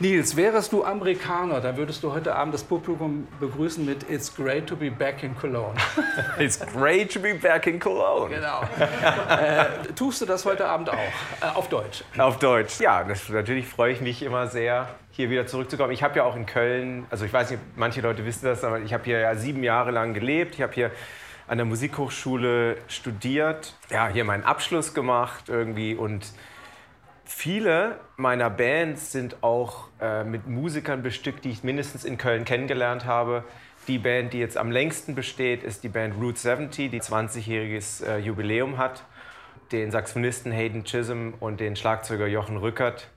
Nils, wärst du Amerikaner, dann würdest du heute Abend das Publikum begrüßen mit It's great to be back in Cologne. It's great to be back in Cologne. Genau. äh, tust du das heute Abend auch? Äh, auf Deutsch? Auf Deutsch. Ja, das, natürlich freue ich mich immer sehr, hier wieder zurückzukommen. Ich habe ja auch in Köln, also ich weiß nicht, manche Leute wissen das, aber ich habe hier ja sieben Jahre lang gelebt. Ich habe hier an der Musikhochschule studiert, ja, hier meinen Abschluss gemacht irgendwie und Viele meiner Bands sind auch äh, mit Musikern bestückt, die ich mindestens in Köln kennengelernt habe. Die Band, die jetzt am längsten besteht, ist die Band Route 70, die 20-jähriges äh, Jubiläum hat. Den Saxophonisten Hayden Chisholm und den Schlagzeuger Jochen Rückert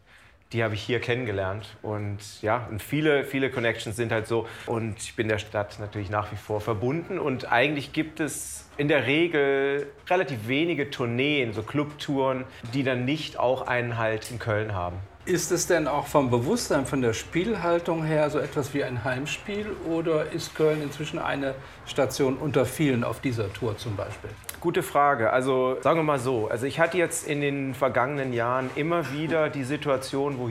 die habe ich hier kennengelernt. Und ja, und viele, viele Connections sind halt so. Und ich bin der Stadt natürlich nach wie vor verbunden. Und eigentlich gibt es in der Regel relativ wenige Tourneen, so Clubtouren, die dann nicht auch einen Halt in Köln haben. Ist es denn auch vom Bewusstsein, von der Spielhaltung her so etwas wie ein Heimspiel oder ist Köln inzwischen eine Station unter vielen auf dieser Tour zum Beispiel? Gute Frage. Also sagen wir mal so, also ich hatte jetzt in den vergangenen Jahren immer wieder die Situation, wo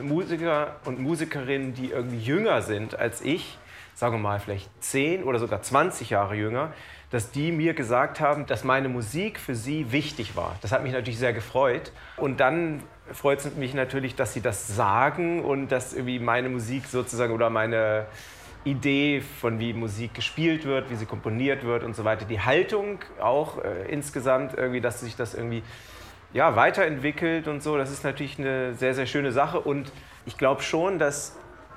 Musiker und Musikerinnen, die irgendwie jünger sind als ich, sagen wir mal vielleicht 10 oder sogar 20 Jahre jünger, dass die mir gesagt haben, dass meine Musik für sie wichtig war. Das hat mich natürlich sehr gefreut. Und dann freut es mich natürlich, dass sie das sagen und dass irgendwie meine Musik sozusagen oder meine Idee von wie Musik gespielt wird, wie sie komponiert wird und so weiter, die Haltung auch äh, insgesamt irgendwie, dass sich das irgendwie ja, weiterentwickelt und so, das ist natürlich eine sehr, sehr schöne Sache und ich glaube schon, dass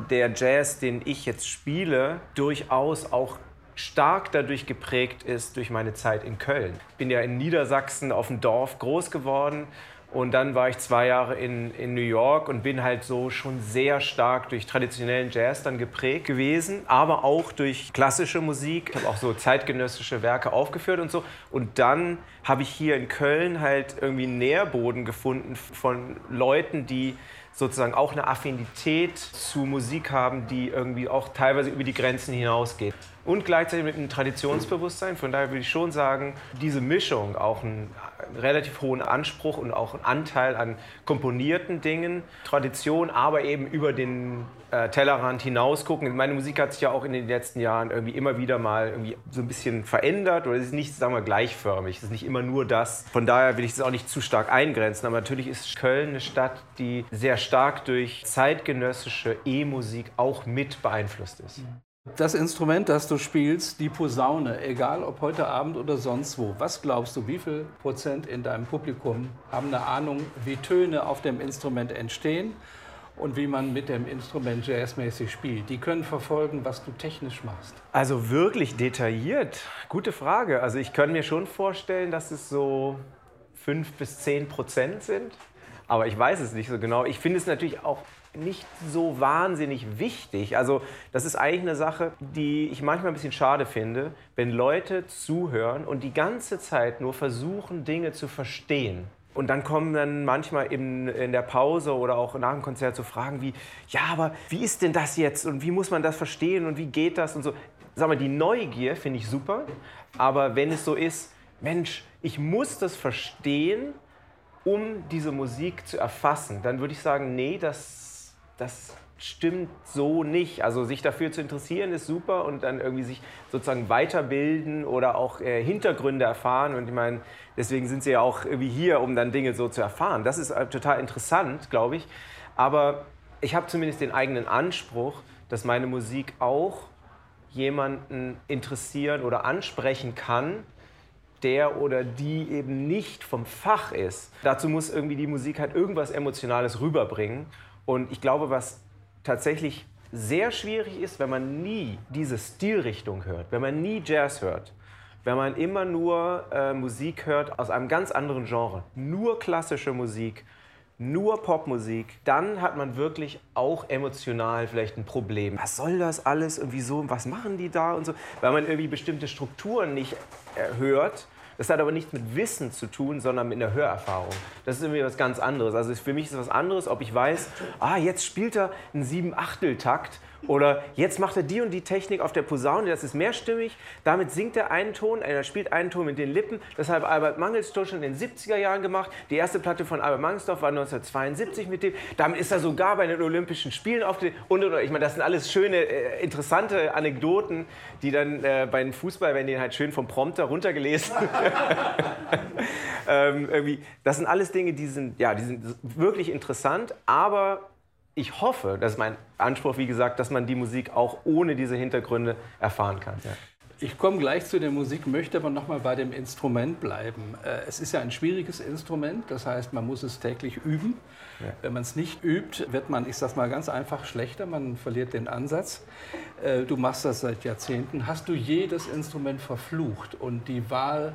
der Jazz, den ich jetzt spiele, durchaus auch stark dadurch geprägt ist durch meine Zeit in Köln. Ich bin ja in Niedersachsen auf dem Dorf groß geworden und dann war ich zwei Jahre in, in New York und bin halt so schon sehr stark durch traditionellen Jazz dann geprägt gewesen, aber auch durch klassische Musik. Ich habe auch so zeitgenössische Werke aufgeführt und so. Und dann habe ich hier in Köln halt irgendwie einen Nährboden gefunden von Leuten, die sozusagen auch eine Affinität zu Musik haben, die irgendwie auch teilweise über die Grenzen hinausgeht. Und gleichzeitig mit einem Traditionsbewusstsein. Von daher würde ich schon sagen, diese Mischung, auch einen relativ hohen Anspruch und auch einen Anteil an komponierten Dingen, Tradition, aber eben über den äh, Tellerrand hinaus gucken. Meine Musik hat sich ja auch in den letzten Jahren irgendwie immer wieder mal irgendwie so ein bisschen verändert oder ist nicht, sagen wir, gleichförmig. Es ist nicht immer nur das. Von daher will ich es auch nicht zu stark eingrenzen. Aber natürlich ist Köln eine Stadt, die sehr stark durch zeitgenössische E-Musik auch mit beeinflusst ist. Das Instrument, das du spielst, die Posaune, egal ob heute Abend oder sonst wo, was glaubst du, wie viel Prozent in deinem Publikum haben eine Ahnung, wie Töne auf dem Instrument entstehen und wie man mit dem Instrument jazzmäßig spielt? Die können verfolgen, was du technisch machst. Also wirklich detailliert? Gute Frage. Also ich kann mir schon vorstellen, dass es so fünf bis zehn Prozent sind. Aber ich weiß es nicht so genau. Ich finde es natürlich auch nicht so wahnsinnig wichtig. Also das ist eigentlich eine Sache, die ich manchmal ein bisschen schade finde, wenn Leute zuhören und die ganze Zeit nur versuchen, Dinge zu verstehen. Und dann kommen dann manchmal in, in der Pause oder auch nach dem Konzert so Fragen wie, ja, aber wie ist denn das jetzt und wie muss man das verstehen und wie geht das und so. Sag mal, die Neugier finde ich super, aber wenn es so ist, Mensch, ich muss das verstehen, um diese Musik zu erfassen, dann würde ich sagen, nee, das das stimmt so nicht. Also sich dafür zu interessieren ist super und dann irgendwie sich sozusagen weiterbilden oder auch äh, Hintergründe erfahren. Und ich meine, deswegen sind sie ja auch irgendwie hier, um dann Dinge so zu erfahren. Das ist äh, total interessant, glaube ich. Aber ich habe zumindest den eigenen Anspruch, dass meine Musik auch jemanden interessieren oder ansprechen kann, der oder die eben nicht vom Fach ist. Dazu muss irgendwie die Musik halt irgendwas Emotionales rüberbringen. Und ich glaube, was tatsächlich sehr schwierig ist, wenn man nie diese Stilrichtung hört, wenn man nie Jazz hört, wenn man immer nur äh, Musik hört aus einem ganz anderen Genre, nur klassische Musik, nur Popmusik, dann hat man wirklich auch emotional vielleicht ein Problem. Was soll das alles? Und wieso, was machen die da? Und so, weil man irgendwie bestimmte Strukturen nicht äh, hört das hat aber nichts mit Wissen zu tun, sondern mit einer Hörerfahrung. Das ist irgendwie was ganz anderes. Also für mich ist es was anderes, ob ich weiß, ah, jetzt spielt er einen Sieben-Achtel-Takt Oder jetzt macht er die und die Technik auf der Posaune, das ist mehrstimmig. Damit singt er einen Ton, er spielt einen Ton mit den Lippen. Das hat Albert Mangelsdorf schon in den 70er Jahren gemacht. Die erste Platte von Albert Mangelsdorf war 1972 mit dem. Damit ist er sogar bei den Olympischen Spielen aufgetreten. Und, und, ich meine, das sind alles schöne, äh, interessante Anekdoten, die dann äh, beim Fußball, wenn die halt schön vom Prompter runtergelesen ähm, irgendwie, Das sind alles Dinge, die sind, ja, die sind wirklich interessant, aber ich hoffe, das ist mein Anspruch, wie gesagt, dass man die Musik auch ohne diese Hintergründe erfahren kann. Ja. Ich komme gleich zu der Musik, möchte aber noch mal bei dem Instrument bleiben. Äh, es ist ja ein schwieriges Instrument, das heißt, man muss es täglich üben. Ja. Wenn man es nicht übt, wird man, ich sage mal ganz einfach, schlechter, man verliert den Ansatz. Äh, du machst das seit Jahrzehnten. Hast du jedes Instrument verflucht und die Wahl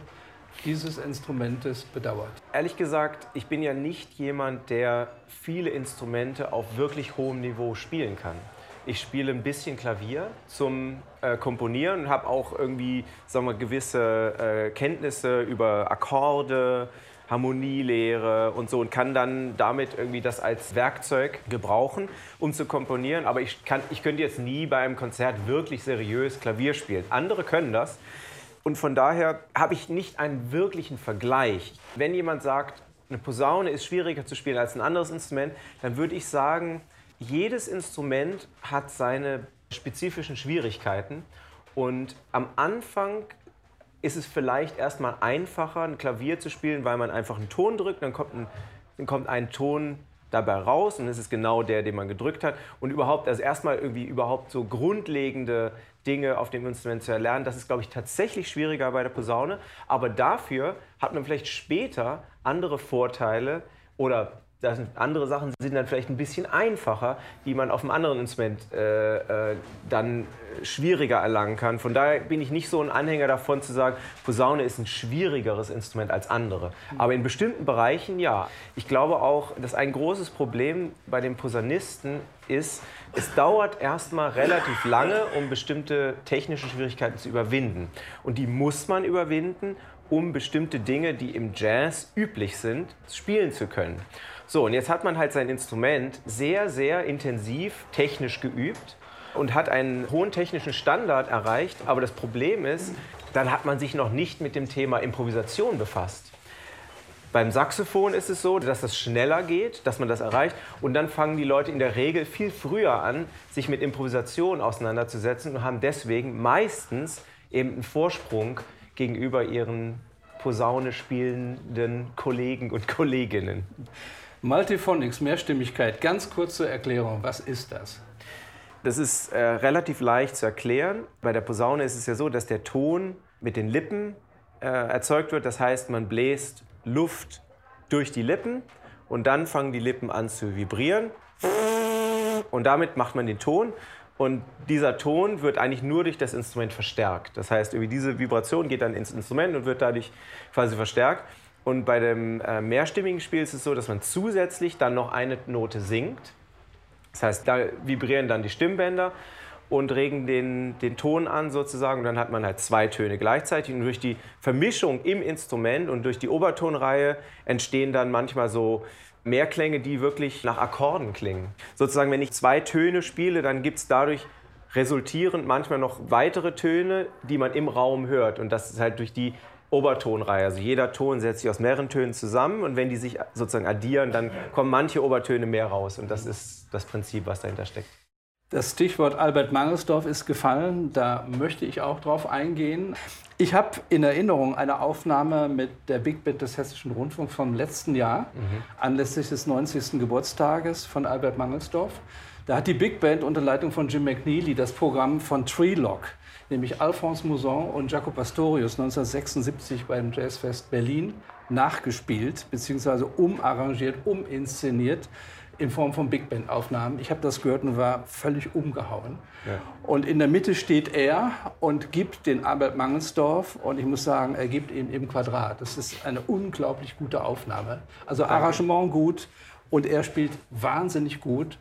dieses Instrumentes bedauert? Ehrlich gesagt, ich bin ja nicht jemand, der viele Instrumente auf wirklich hohem Niveau spielen kann. Ich spiele ein bisschen Klavier zum äh, Komponieren und habe auch irgendwie sagen wir, gewisse äh, Kenntnisse über Akkorde, Harmonielehre und so und kann dann damit irgendwie das als Werkzeug gebrauchen, um zu komponieren. Aber ich, kann, ich könnte jetzt nie bei einem Konzert wirklich seriös Klavier spielen. Andere können das. Und von daher habe ich nicht einen wirklichen Vergleich. Wenn jemand sagt, eine Posaune ist schwieriger zu spielen als ein anderes Instrument, dann würde ich sagen, jedes Instrument hat seine spezifischen Schwierigkeiten. Und am Anfang ist es vielleicht erstmal einfacher, ein Klavier zu spielen, weil man einfach einen Ton drückt, dann kommt ein, dann kommt ein Ton dabei raus und es ist genau der, den man gedrückt hat. Und überhaupt, also erstmal irgendwie überhaupt so grundlegende Dinge auf dem Instrument zu erlernen, das ist, glaube ich, tatsächlich schwieriger bei der Posaune. Aber dafür hat man vielleicht später andere Vorteile oder das sind andere Sachen sind dann vielleicht ein bisschen einfacher, die man auf einem anderen Instrument äh, äh, dann schwieriger erlangen kann. Von daher bin ich nicht so ein Anhänger davon zu sagen, Posaune ist ein schwierigeres Instrument als andere. Aber in bestimmten Bereichen ja. Ich glaube auch, dass ein großes Problem bei den Posaunisten ist, es dauert erstmal relativ lange, um bestimmte technische Schwierigkeiten zu überwinden. Und die muss man überwinden, um bestimmte Dinge, die im Jazz üblich sind, spielen zu können. So, und jetzt hat man halt sein Instrument sehr, sehr intensiv technisch geübt und hat einen hohen technischen Standard erreicht. Aber das Problem ist, dann hat man sich noch nicht mit dem Thema Improvisation befasst. Beim Saxophon ist es so, dass das schneller geht, dass man das erreicht. Und dann fangen die Leute in der Regel viel früher an, sich mit Improvisation auseinanderzusetzen und haben deswegen meistens eben einen Vorsprung gegenüber ihren Posaune spielenden Kollegen und Kolleginnen. Multiphonics, Mehrstimmigkeit, ganz kurz zur Erklärung, was ist das? Das ist äh, relativ leicht zu erklären. Bei der Posaune ist es ja so, dass der Ton mit den Lippen äh, erzeugt wird. Das heißt, man bläst Luft durch die Lippen und dann fangen die Lippen an zu vibrieren. Und damit macht man den Ton. Und dieser Ton wird eigentlich nur durch das Instrument verstärkt. Das heißt, diese Vibration geht dann ins Instrument und wird dadurch quasi verstärkt. Und bei dem äh, mehrstimmigen Spiel ist es so, dass man zusätzlich dann noch eine Note singt. Das heißt, da vibrieren dann die Stimmbänder und regen den, den Ton an sozusagen. Und dann hat man halt zwei Töne gleichzeitig. Und durch die Vermischung im Instrument und durch die Obertonreihe entstehen dann manchmal so Mehrklänge, die wirklich nach Akkorden klingen. Sozusagen, wenn ich zwei Töne spiele, dann gibt es dadurch resultierend manchmal noch weitere Töne, die man im Raum hört. Und das ist halt durch die Obertonreihe. Also jeder Ton setzt sich aus mehreren Tönen zusammen und wenn die sich sozusagen addieren, dann kommen manche Obertöne mehr raus. Und das ist das Prinzip, was dahinter steckt. Das Stichwort Albert Mangelsdorf ist gefallen, da möchte ich auch drauf eingehen. Ich habe in Erinnerung eine Aufnahme mit der Big Band des Hessischen Rundfunks vom letzten Jahr, mhm. anlässlich des 90. Geburtstages von Albert Mangelsdorf. Da hat die Big Band unter Leitung von Jim McNeely das Programm von Treelock nämlich Alphonse Mouzon und Jaco Pastorius 1976 beim Jazzfest Berlin nachgespielt bzw. umarrangiert, uminszeniert in Form von Big Band Aufnahmen. Ich habe das gehört und war völlig umgehauen. Ja. Und in der Mitte steht er und gibt den Albert Mangelsdorf und ich muss sagen, er gibt ihn im Quadrat. Das ist eine unglaublich gute Aufnahme. Also Danke. Arrangement gut und er spielt wahnsinnig gut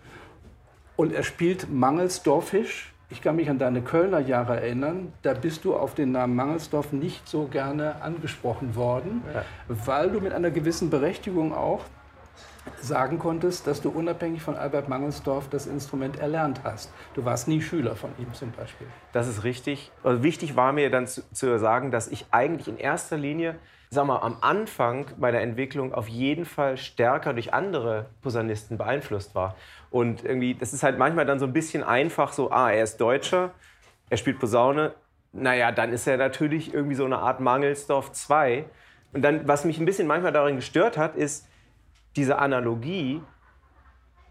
und er spielt Mangelsdorfisch ich kann mich an deine Kölner Jahre erinnern, da bist du auf den Namen Mangelsdorf nicht so gerne angesprochen worden, ja. weil du mit einer gewissen Berechtigung auch sagen konntest, dass du unabhängig von Albert Mangelsdorf das Instrument erlernt hast. Du warst nie Schüler von ihm zum Beispiel. Das ist richtig. Also wichtig war mir dann zu, zu sagen, dass ich eigentlich in erster Linie sag mal, am Anfang meiner Entwicklung auf jeden Fall stärker durch andere Posaunisten beeinflusst war. Und irgendwie, das ist halt manchmal dann so ein bisschen einfach so, ah, er ist Deutscher, er spielt Posaune, naja, dann ist er natürlich irgendwie so eine Art Mangelsdorf 2. Und dann, was mich ein bisschen manchmal darin gestört hat, ist, diese Analogie,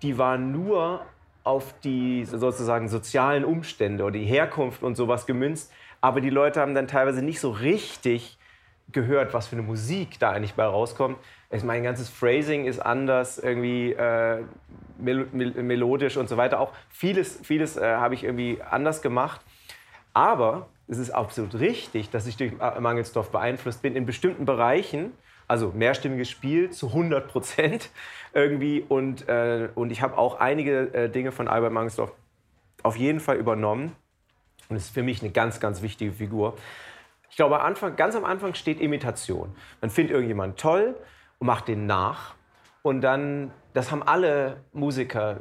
die war nur auf die sozusagen sozialen Umstände oder die Herkunft und sowas gemünzt. Aber die Leute haben dann teilweise nicht so richtig gehört, was für eine Musik da eigentlich bei rauskommt. Ich mein ganzes Phrasing ist anders, irgendwie äh, mel mel melodisch und so weiter. Auch vieles, vieles äh, habe ich irgendwie anders gemacht. Aber es ist absolut richtig, dass ich durch Mangelsdorf beeinflusst bin in bestimmten Bereichen also mehrstimmiges Spiel zu 100 Prozent irgendwie. Und, äh, und ich habe auch einige äh, Dinge von Albert Mangelsdorff auf jeden Fall übernommen. Und es ist für mich eine ganz, ganz wichtige Figur. Ich glaube, Anfang, ganz am Anfang steht Imitation. Man findet irgendjemanden toll und macht den nach. Und dann, das haben alle Musiker,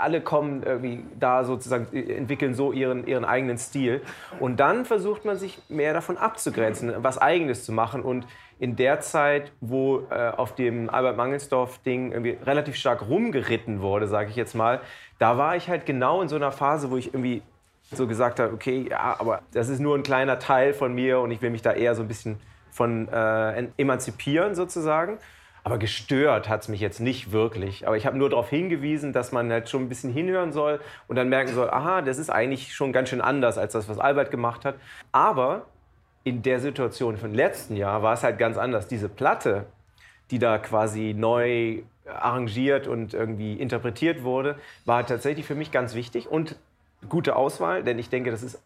alle kommen irgendwie da sozusagen, entwickeln so ihren, ihren eigenen Stil. Und dann versucht man sich mehr davon abzugrenzen, was Eigenes zu machen. Und in der Zeit, wo äh, auf dem Albert Mangelsdorf-Ding irgendwie relativ stark rumgeritten wurde, sage ich jetzt mal, da war ich halt genau in so einer Phase, wo ich irgendwie so gesagt habe, okay, ja, aber das ist nur ein kleiner Teil von mir und ich will mich da eher so ein bisschen von äh, emanzipieren sozusagen. Aber gestört hat es mich jetzt nicht wirklich. Aber ich habe nur darauf hingewiesen, dass man halt schon ein bisschen hinhören soll und dann merken soll, aha, das ist eigentlich schon ganz schön anders als das, was Albert gemacht hat. Aber in der Situation von letzten Jahr war es halt ganz anders. Diese Platte, die da quasi neu arrangiert und irgendwie interpretiert wurde, war tatsächlich für mich ganz wichtig und gute Auswahl, denn ich denke, das ist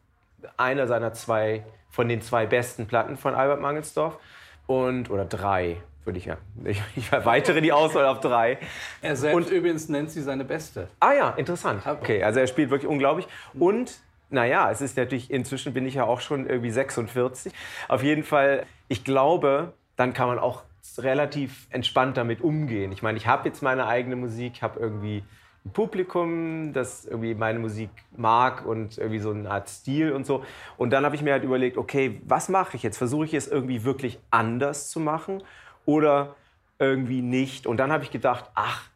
einer seiner zwei, von den zwei besten Platten von Albert Mangelsdorf und, oder drei, würde ich ja. Ich, ich erweitere die Auswahl auf drei. Er selbst und, übrigens nennt sie seine beste. Ah ja, interessant. Okay, also er spielt wirklich unglaublich. Und naja, es ist natürlich, inzwischen bin ich ja auch schon irgendwie 46. Auf jeden Fall, ich glaube, dann kann man auch relativ entspannt damit umgehen. Ich meine, ich habe jetzt meine eigene Musik, habe irgendwie ein Publikum, das irgendwie meine Musik mag und irgendwie so eine Art Stil und so. Und dann habe ich mir halt überlegt, okay, was mache ich jetzt? Versuche ich es irgendwie wirklich anders zu machen oder irgendwie nicht? Und dann habe ich gedacht, ach,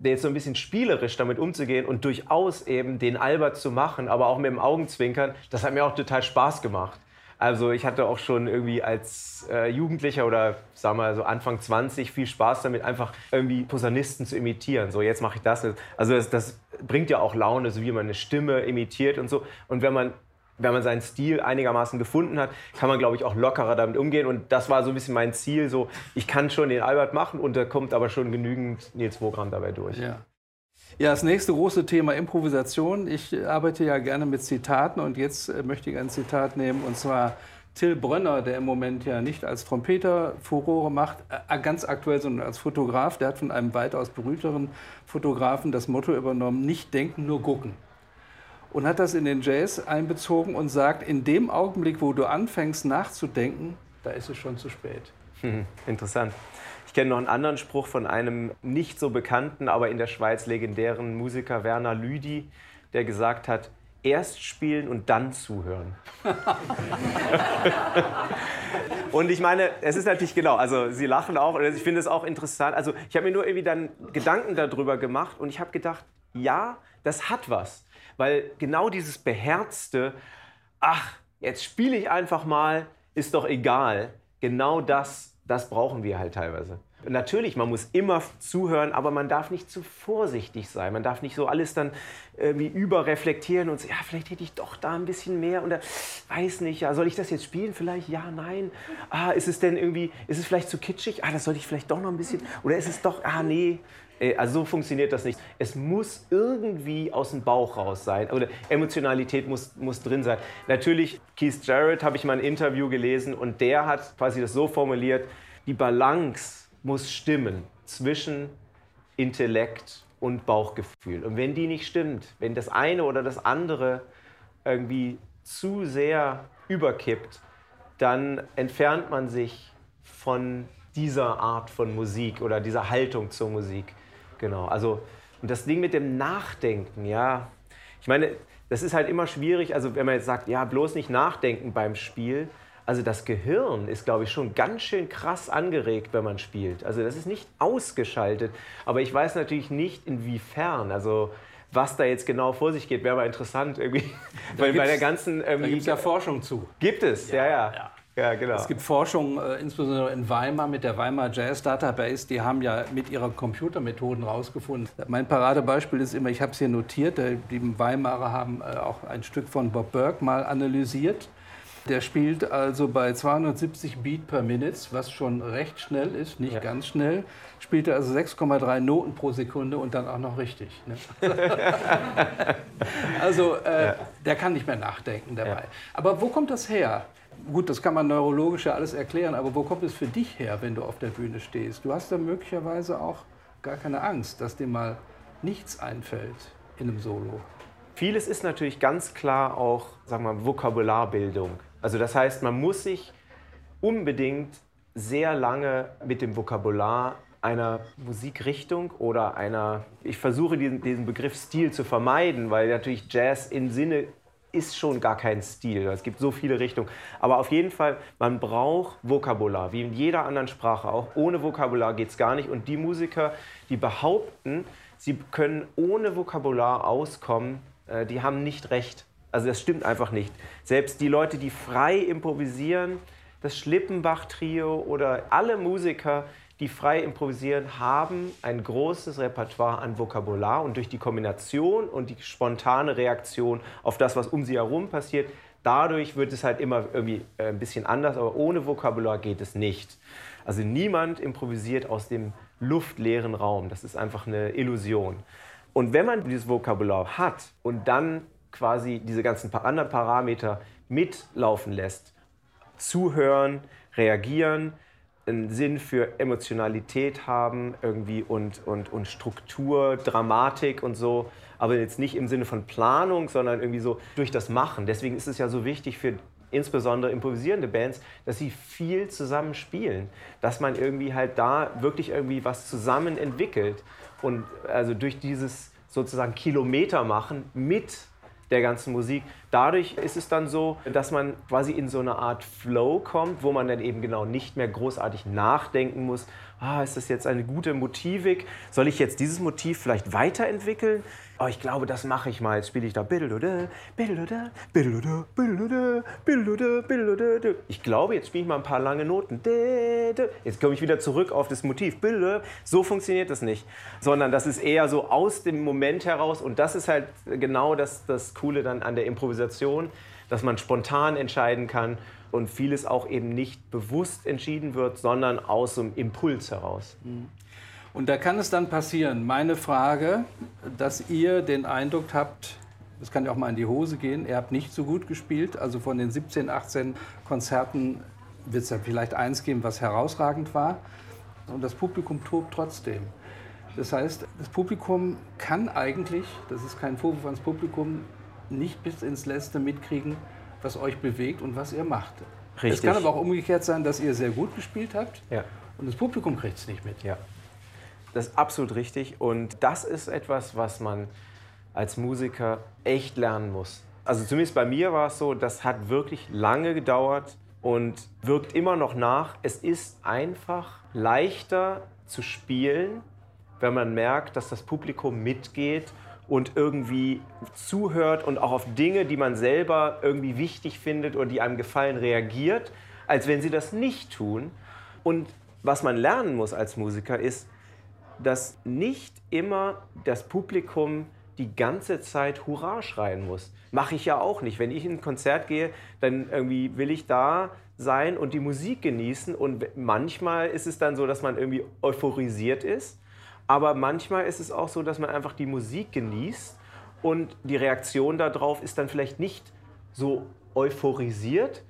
jetzt so ein bisschen spielerisch damit umzugehen und durchaus eben den Albert zu machen, aber auch mit dem Augenzwinkern, das hat mir auch total Spaß gemacht. Also ich hatte auch schon irgendwie als äh, Jugendlicher oder sagen wir so Anfang 20 viel Spaß damit, einfach irgendwie Posaunisten zu imitieren. So, jetzt mache ich das. Also das, das bringt ja auch Laune, so wie man eine Stimme imitiert und so. Und wenn man wenn man seinen Stil einigermaßen gefunden hat, kann man, glaube ich, auch lockerer damit umgehen. Und das war so ein bisschen mein Ziel. So, ich kann schon den Albert machen und da kommt aber schon genügend Nils Wogram dabei durch. Ja. Ja, das nächste große Thema Improvisation. Ich arbeite ja gerne mit Zitaten und jetzt äh, möchte ich ein Zitat nehmen und zwar Till Brönner, der im Moment ja nicht als Trompeter Furore macht, äh, ganz aktuell, sondern als Fotograf. Der hat von einem weitaus berühmteren Fotografen das Motto übernommen: Nicht denken, nur gucken und hat das in den Jazz einbezogen und sagt, in dem Augenblick, wo du anfängst nachzudenken, da ist es schon zu spät. Hm, interessant. Ich kenne noch einen anderen Spruch von einem nicht so bekannten, aber in der Schweiz legendären Musiker Werner Lüdi, der gesagt hat, erst spielen und dann zuhören. und ich meine, es ist natürlich genau, also Sie lachen auch, ich finde es auch interessant. Also ich habe mir nur irgendwie dann Gedanken darüber gemacht und ich habe gedacht, ja, das hat was. Weil genau dieses beherzte, ach, jetzt spiele ich einfach mal, ist doch egal, genau das, das brauchen wir halt teilweise. Natürlich, man muss immer zuhören, aber man darf nicht zu vorsichtig sein. Man darf nicht so alles dann irgendwie überreflektieren und sagen, ja, vielleicht hätte ich doch da ein bisschen mehr oder weiß nicht, ja, soll ich das jetzt spielen? Vielleicht ja, nein. Ah, ist es denn irgendwie, ist es vielleicht zu kitschig? Ah, das sollte ich vielleicht doch noch ein bisschen. Oder ist es doch, ah, nee, also so funktioniert das nicht. Es muss irgendwie aus dem Bauch raus sein. Oder Emotionalität muss, muss drin sein. Natürlich, Keith Jarrett habe ich mal ein Interview gelesen und der hat quasi das so formuliert, die Balance muss stimmen zwischen Intellekt und Bauchgefühl. Und wenn die nicht stimmt, wenn das eine oder das andere irgendwie zu sehr überkippt, dann entfernt man sich von dieser Art von Musik oder dieser Haltung zur Musik. Genau. Also, und das Ding mit dem Nachdenken, ja. Ich meine, das ist halt immer schwierig, also wenn man jetzt sagt, ja, bloß nicht nachdenken beim Spiel. Also das Gehirn ist, glaube ich, schon ganz schön krass angeregt, wenn man spielt. Also das ist nicht ausgeschaltet. Aber ich weiß natürlich nicht, inwiefern. Also was da jetzt genau vor sich geht, wäre mal interessant irgendwie. Weil bei der ganzen. Ähm, da gibt es ja Forschung zu. Gibt es, ja, ja. ja. ja. Ja, genau. Es gibt Forschung, äh, insbesondere in Weimar mit der Weimar Jazz Database, die haben ja mit ihren Computermethoden rausgefunden. Mein Paradebeispiel ist immer, ich habe es hier notiert, die Weimarer haben äh, auch ein Stück von Bob Burke mal analysiert. Der spielt also bei 270 Beat per Minute, was schon recht schnell ist, nicht ja. ganz schnell. Spielt er also 6,3 Noten pro Sekunde und dann auch noch richtig. Ne? also äh, ja. der kann nicht mehr nachdenken dabei. Ja. Aber wo kommt das her? Gut, das kann man neurologisch ja alles erklären, aber wo kommt es für dich her, wenn du auf der Bühne stehst? Du hast da möglicherweise auch gar keine Angst, dass dir mal nichts einfällt in einem Solo. Vieles ist natürlich ganz klar auch, sagen wir mal, Vokabularbildung. Also das heißt, man muss sich unbedingt sehr lange mit dem Vokabular einer Musikrichtung oder einer, ich versuche diesen, diesen Begriff Stil zu vermeiden, weil natürlich Jazz im Sinne ist schon gar kein Stil. Es gibt so viele Richtungen. Aber auf jeden Fall, man braucht Vokabular, wie in jeder anderen Sprache auch. Ohne Vokabular geht es gar nicht. Und die Musiker, die behaupten, sie können ohne Vokabular auskommen, äh, die haben nicht recht. Also das stimmt einfach nicht. Selbst die Leute, die frei improvisieren, das Schlippenbach-Trio oder alle Musiker, die frei improvisieren, haben ein großes Repertoire an Vokabular und durch die Kombination und die spontane Reaktion auf das, was um sie herum passiert, dadurch wird es halt immer irgendwie äh, ein bisschen anders, aber ohne Vokabular geht es nicht. Also niemand improvisiert aus dem luftleeren Raum. Das ist einfach eine Illusion. Und wenn man dieses Vokabular hat und dann quasi diese ganzen anderen Parameter mitlaufen lässt, zuhören, reagieren, einen Sinn für Emotionalität haben irgendwie und, und, und Struktur, Dramatik und so, aber jetzt nicht im Sinne von Planung, sondern irgendwie so durch das Machen. Deswegen ist es ja so wichtig für insbesondere improvisierende Bands, dass sie viel zusammen spielen, dass man irgendwie halt da wirklich irgendwie was zusammen entwickelt und also durch dieses sozusagen Kilometer machen mit der ganzen Musik. Dadurch ist es dann so, dass man quasi in so eine Art Flow kommt, wo man dann eben genau nicht mehr großartig nachdenken muss, ah, ist das jetzt eine gute Motivik? Soll ich jetzt dieses Motiv vielleicht weiterentwickeln? Oh, ich glaube, das mache ich mal. Jetzt spiele ich da. Ich glaube, jetzt spiele ich mal ein paar lange Noten. Jetzt komme ich wieder zurück auf das Motiv. So funktioniert das nicht. Sondern das ist eher so aus dem Moment heraus. Und das ist halt genau das, das Coole dann an der Improvisation, dass man spontan entscheiden kann und vieles auch eben nicht bewusst entschieden wird, sondern aus einem Impuls heraus. Mhm. Und da kann es dann passieren, meine Frage, dass ihr den Eindruck habt, das kann ja auch mal in die Hose gehen, ihr habt nicht so gut gespielt, also von den 17, 18 Konzerten wird es ja vielleicht eins geben, was herausragend war. Und das Publikum tobt trotzdem. Das heißt, das Publikum kann eigentlich, das ist kein Vorwurf ans Publikum, nicht bis ins Letzte mitkriegen, was euch bewegt und was ihr macht. Richtig. Es kann aber auch umgekehrt sein, dass ihr sehr gut gespielt habt ja. und das Publikum kriegt es nicht mit. Ja. Das ist absolut richtig und das ist etwas, was man als Musiker echt lernen muss. Also zumindest bei mir war es so, das hat wirklich lange gedauert und wirkt immer noch nach. Es ist einfach leichter zu spielen, wenn man merkt, dass das Publikum mitgeht und irgendwie zuhört und auch auf Dinge, die man selber irgendwie wichtig findet oder die einem gefallen, reagiert, als wenn sie das nicht tun. Und was man lernen muss als Musiker ist, dass nicht immer das Publikum die ganze Zeit Hurra schreien muss. Mache ich ja auch nicht. Wenn ich in ein Konzert gehe, dann irgendwie will ich da sein und die Musik genießen. Und manchmal ist es dann so, dass man irgendwie euphorisiert ist. Aber manchmal ist es auch so, dass man einfach die Musik genießt und die Reaktion darauf ist dann vielleicht nicht so euphorisiert,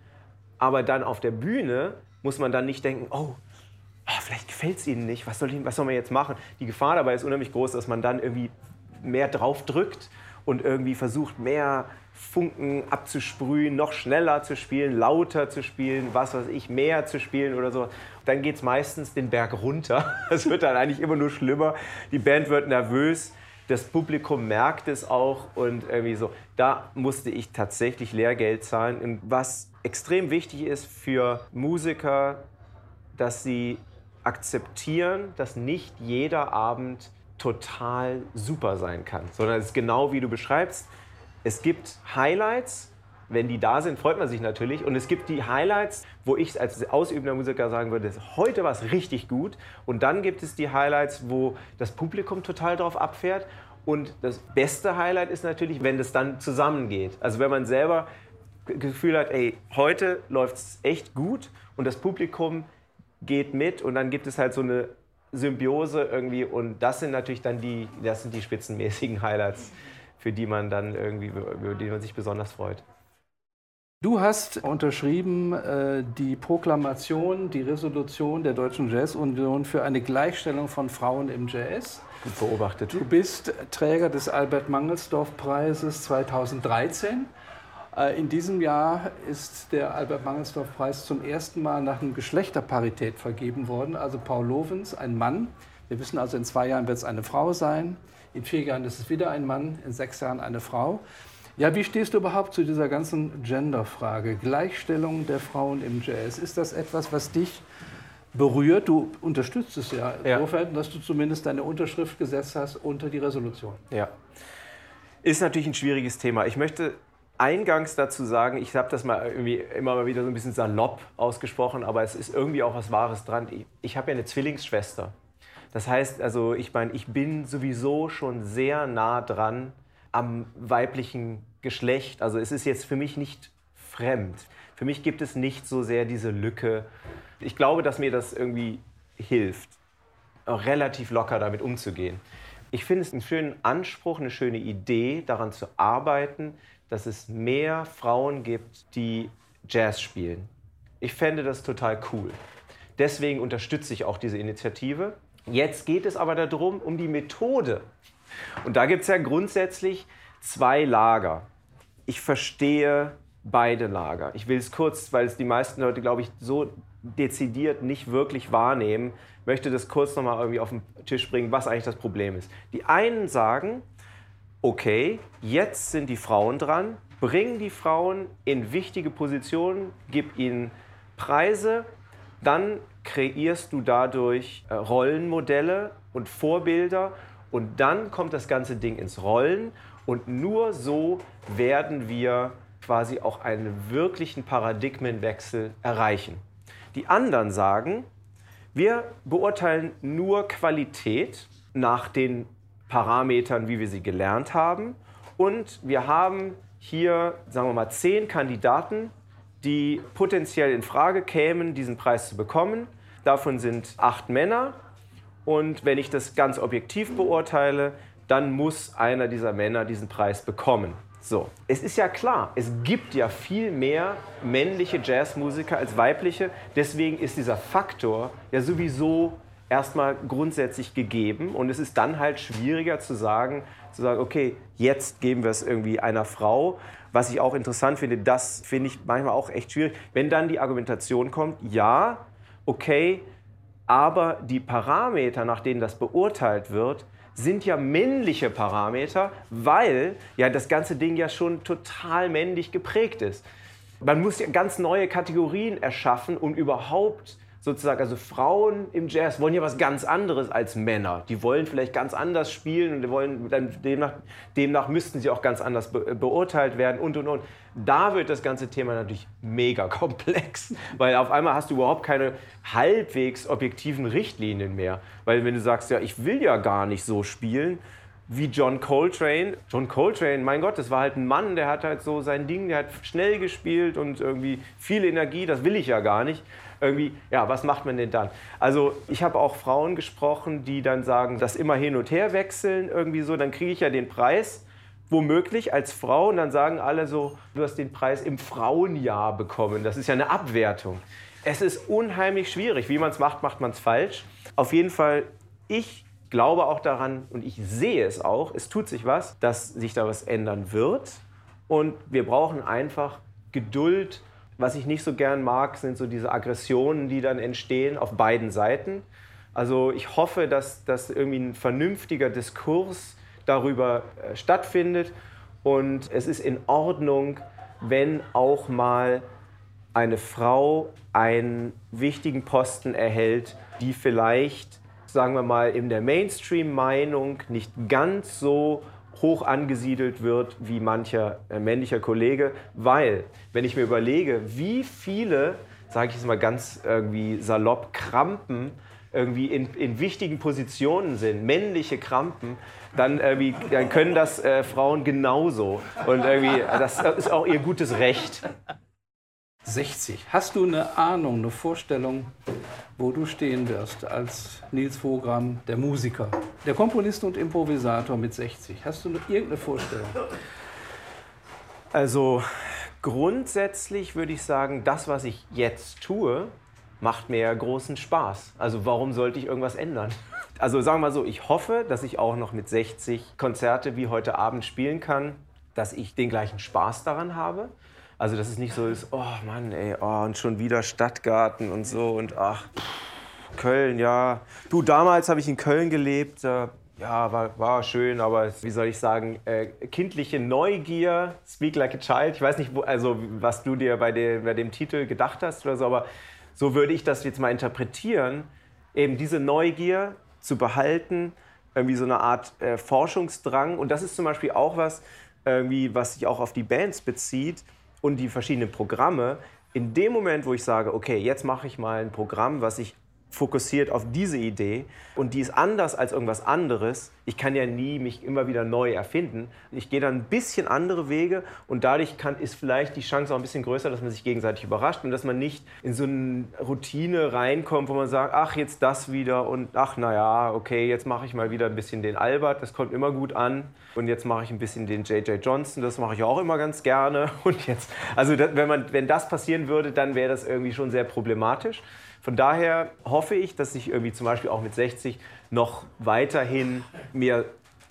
aber dann auf der Bühne muss man dann nicht denken, oh, ah, vielleicht gefällt es ihnen nicht, was soll, ich, was soll man jetzt machen? Die Gefahr dabei ist unheimlich groß, dass man dann irgendwie mehr drauf drückt und irgendwie versucht, mehr Funken abzusprühen, noch schneller zu spielen, lauter zu spielen, was weiß ich, mehr zu spielen oder so. Dann geht es meistens den Berg runter. Es wird dann eigentlich immer nur schlimmer. Die Band wird nervös, das Publikum merkt es auch und irgendwie so. Da musste ich tatsächlich Lehrgeld zahlen. Und was extrem wichtig ist für Musiker, dass sie akzeptieren, dass nicht jeder Abend total super sein kann, sondern es ist genau wie du beschreibst es gibt Highlights, wenn die da sind, freut man sich natürlich. Und es gibt die Highlights, wo ich als ausübender Musiker sagen würde, heute war es richtig gut. Und dann gibt es die Highlights, wo das Publikum total drauf abfährt. Und das beste Highlight ist natürlich, wenn das dann zusammengeht. Also wenn man selber Gefühl hat, ey, heute läuft es echt gut und das Publikum geht mit und dann gibt es halt so eine Symbiose irgendwie und das sind natürlich dann die, das sind die spitzenmäßigen Highlights für die man dann irgendwie, über die man sich besonders freut. Du hast unterschrieben äh, die Proklamation, die Resolution der Deutschen Jazzunion für eine Gleichstellung von Frauen im Jazz. Gut beobachtet. Du bist Träger des Albert Mangelsdorf Preises 2013. Äh, in diesem Jahr ist der Albert Mangelsdorf Preis zum ersten Mal nach einer Geschlechterparität vergeben worden. Also Paul Lovens, ein Mann. Wir wissen also, in zwei Jahren wird es eine Frau sein. In vier Jahren ist es wieder ein Mann, in sechs Jahren eine Frau. Ja, wie stehst du überhaupt zu dieser ganzen Gender-Frage? Gleichstellung der Frauen im Jazz. Ist das etwas, was dich berührt? Du unterstützt es ja, ja. insofern, dass du zumindest deine Unterschrift gesetzt hast unter die Resolution. Ja. Ist natürlich ein schwieriges Thema. Ich möchte eingangs dazu sagen, ich habe das mal irgendwie immer mal wieder so ein bisschen salopp ausgesprochen, aber es ist irgendwie auch was Wahres dran. Ich, ich habe ja eine Zwillingsschwester. Das heißt, also ich meine, ich bin sowieso schon sehr nah dran am weiblichen Geschlecht. Also es ist jetzt für mich nicht fremd. Für mich gibt es nicht so sehr diese Lücke. Ich glaube, dass mir das irgendwie hilft, relativ locker damit umzugehen. Ich finde es einen schönen Anspruch, eine schöne Idee, daran zu arbeiten, dass es mehr Frauen gibt, die Jazz spielen. Ich fände das total cool. Deswegen unterstütze ich auch diese Initiative. Jetzt geht es aber darum, um die Methode. Und da gibt es ja grundsätzlich zwei Lager. Ich verstehe beide Lager. Ich will es kurz, weil es die meisten Leute, glaube ich, so dezidiert nicht wirklich wahrnehmen, möchte das kurz nochmal irgendwie auf den Tisch bringen, was eigentlich das Problem ist. Die einen sagen, okay, jetzt sind die Frauen dran, bring die Frauen in wichtige Positionen, gib ihnen Preise, dann kreierst du dadurch äh, Rollenmodelle und Vorbilder und dann kommt das ganze Ding ins Rollen und nur so werden wir quasi auch einen wirklichen Paradigmenwechsel erreichen. Die anderen sagen, wir beurteilen nur Qualität nach den Parametern, wie wir sie gelernt haben und wir haben hier, sagen wir mal, zehn Kandidaten, die potenziell in Frage kämen, diesen Preis zu bekommen. Davon sind acht Männer. Und wenn ich das ganz objektiv beurteile, dann muss einer dieser Männer diesen Preis bekommen. So, es ist ja klar, es gibt ja viel mehr männliche Jazzmusiker als weibliche. Deswegen ist dieser Faktor ja sowieso erstmal grundsätzlich gegeben. Und es ist dann halt schwieriger zu sagen, zu sagen, okay, jetzt geben wir es irgendwie einer Frau. Was ich auch interessant finde, das finde ich manchmal auch echt schwierig. Wenn dann die Argumentation kommt, ja, okay, aber die Parameter, nach denen das beurteilt wird, sind ja männliche Parameter, weil ja das ganze Ding ja schon total männlich geprägt ist. Man muss ja ganz neue Kategorien erschaffen, um überhaupt sozusagen, also Frauen im Jazz wollen ja was ganz anderes als Männer. Die wollen vielleicht ganz anders spielen und die wollen dann demnach, demnach müssten sie auch ganz anders be beurteilt werden und und und. Da wird das ganze Thema natürlich mega komplex, weil auf einmal hast du überhaupt keine halbwegs objektiven Richtlinien mehr. Weil wenn du sagst, ja, ich will ja gar nicht so spielen, wie John Coltrane. John Coltrane, mein Gott, das war halt ein Mann, der hat halt so sein Ding, der hat schnell gespielt und irgendwie viel Energie, das will ich ja gar nicht irgendwie, ja, was macht man denn dann? Also ich habe auch Frauen gesprochen, die dann sagen, das immer hin und her wechseln, irgendwie so, dann kriege ich ja den Preis womöglich als Frau und dann sagen alle so, du hast den Preis im Frauenjahr bekommen. Das ist ja eine Abwertung. Es ist unheimlich schwierig. Wie man es macht, macht man es falsch. Auf jeden Fall, ich glaube auch daran und ich sehe es auch, es tut sich was, dass sich da was ändern wird. Und wir brauchen einfach Geduld. Was ich nicht so gern mag, sind so diese Aggressionen, die dann entstehen auf beiden Seiten. Also ich hoffe, dass, dass irgendwie ein vernünftiger Diskurs darüber äh, stattfindet. Und es ist in Ordnung, wenn auch mal eine Frau einen wichtigen Posten erhält, die vielleicht, sagen wir mal, in der Mainstream-Meinung nicht ganz so hoch angesiedelt wird wie mancher äh, männlicher Kollege, weil, wenn ich mir überlege, wie viele, sage ich jetzt mal ganz irgendwie salopp, Krampen irgendwie in, in wichtigen Positionen sind, männliche Krampen, dann, irgendwie, dann können das äh, Frauen genauso. Und irgendwie, das ist auch ihr gutes Recht. 60. Hast du eine Ahnung, eine Vorstellung, wo du stehen wirst als Nils Vogram, der Musiker, der Komponist und Improvisator mit 60? Hast du irgendeine Vorstellung? Also grundsätzlich würde ich sagen, das, was ich jetzt tue, macht mir großen Spaß. Also warum sollte ich irgendwas ändern? Also sagen wir mal so, ich hoffe, dass ich auch noch mit 60 Konzerte wie heute Abend spielen kann, dass ich den gleichen Spaß daran habe. Also dass es nicht so ist, oh Mann, ey, oh, und schon wieder Stadtgarten und so und ach, Köln, ja. Du, damals habe ich in Köln gelebt, äh, ja, war, war schön, aber wie soll ich sagen, äh, kindliche Neugier, Speak Like a Child. Ich weiß nicht, wo, also, was du dir bei, de, bei dem Titel gedacht hast oder so, aber so würde ich das jetzt mal interpretieren. Eben diese Neugier zu behalten, irgendwie so eine Art äh, Forschungsdrang. Und das ist zum Beispiel auch was, irgendwie, was sich auch auf die Bands bezieht und die verschiedenen Programme, in dem Moment, wo ich sage, okay, jetzt mache ich mal ein Programm, was ich fokussiert auf diese Idee und die ist anders als irgendwas anderes. Ich kann ja nie mich immer wieder neu erfinden. Ich gehe dann ein bisschen andere Wege und dadurch kann, ist vielleicht die Chance auch ein bisschen größer, dass man sich gegenseitig überrascht und dass man nicht in so eine Routine reinkommt, wo man sagt, ach, jetzt das wieder und ach, naja, okay, jetzt mache ich mal wieder ein bisschen den Albert, das kommt immer gut an und jetzt mache ich ein bisschen den J.J. Johnson, das mache ich auch immer ganz gerne und jetzt, also wenn, man, wenn das passieren würde, dann wäre das irgendwie schon sehr problematisch. Von daher hoffe ich, dass ich irgendwie zum Beispiel auch mit 60 noch weiterhin mir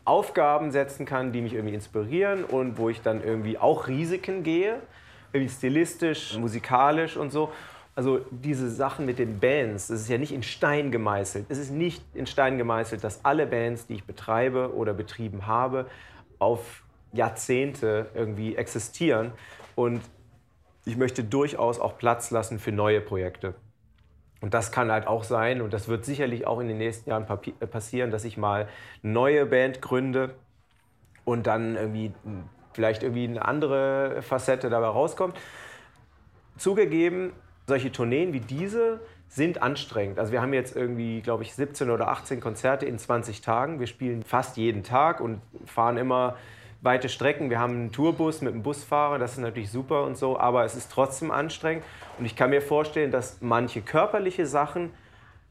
Aufgaben setzen kann, die mich irgendwie inspirieren und wo ich dann irgendwie auch Risiken gehe, irgendwie stilistisch, musikalisch und so. Also diese Sachen mit den Bands, das ist ja nicht in Stein gemeißelt. Es ist nicht in Stein gemeißelt, dass alle Bands, die ich betreibe oder betrieben habe, auf Jahrzehnte irgendwie existieren. Und ich möchte durchaus auch Platz lassen für neue Projekte. Und das kann halt auch sein, und das wird sicherlich auch in den nächsten Jahren äh, passieren, dass ich mal eine neue Band gründe und dann irgendwie vielleicht irgendwie eine andere Facette dabei rauskommt. Zugegeben, solche Tourneen wie diese sind anstrengend. Also wir haben jetzt irgendwie, glaube ich, 17 oder 18 Konzerte in 20 Tagen. Wir spielen fast jeden Tag und fahren immer weite Strecken. Wir haben einen Tourbus mit einem Busfahrer, das ist natürlich super und so, aber es ist trotzdem anstrengend. Und ich kann mir vorstellen, dass manche körperliche Sachen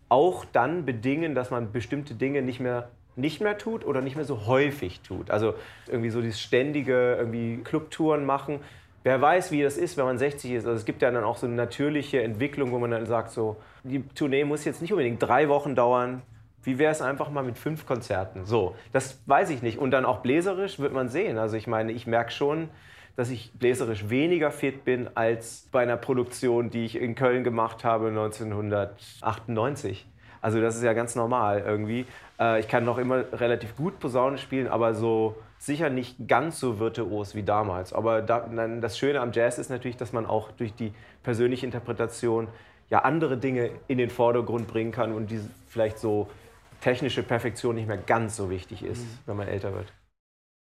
auch dann bedingen, dass man bestimmte Dinge nicht mehr nicht mehr tut oder nicht mehr so häufig tut. Also irgendwie so dieses ständige irgendwie Clubtouren machen. Wer weiß, wie das ist, wenn man 60 ist. Also es gibt ja dann auch so eine natürliche Entwicklung, wo man dann sagt, so die Tournee muss jetzt nicht unbedingt drei Wochen dauern, wie wäre es einfach mal mit fünf Konzerten? So, das weiß ich nicht. Und dann auch bläserisch wird man sehen. Also ich meine, ich merke schon, dass ich bläserisch weniger fit bin als bei einer Produktion, die ich in Köln gemacht habe 1998. Also das ist ja ganz normal irgendwie. Äh, ich kann noch immer relativ gut Posaune spielen, aber so sicher nicht ganz so virtuos wie damals. Aber das Schöne am Jazz ist natürlich, dass man auch durch die persönliche Interpretation ja andere Dinge in den Vordergrund bringen kann und die vielleicht so technische Perfektion nicht mehr ganz so wichtig ist, mhm. wenn man älter wird.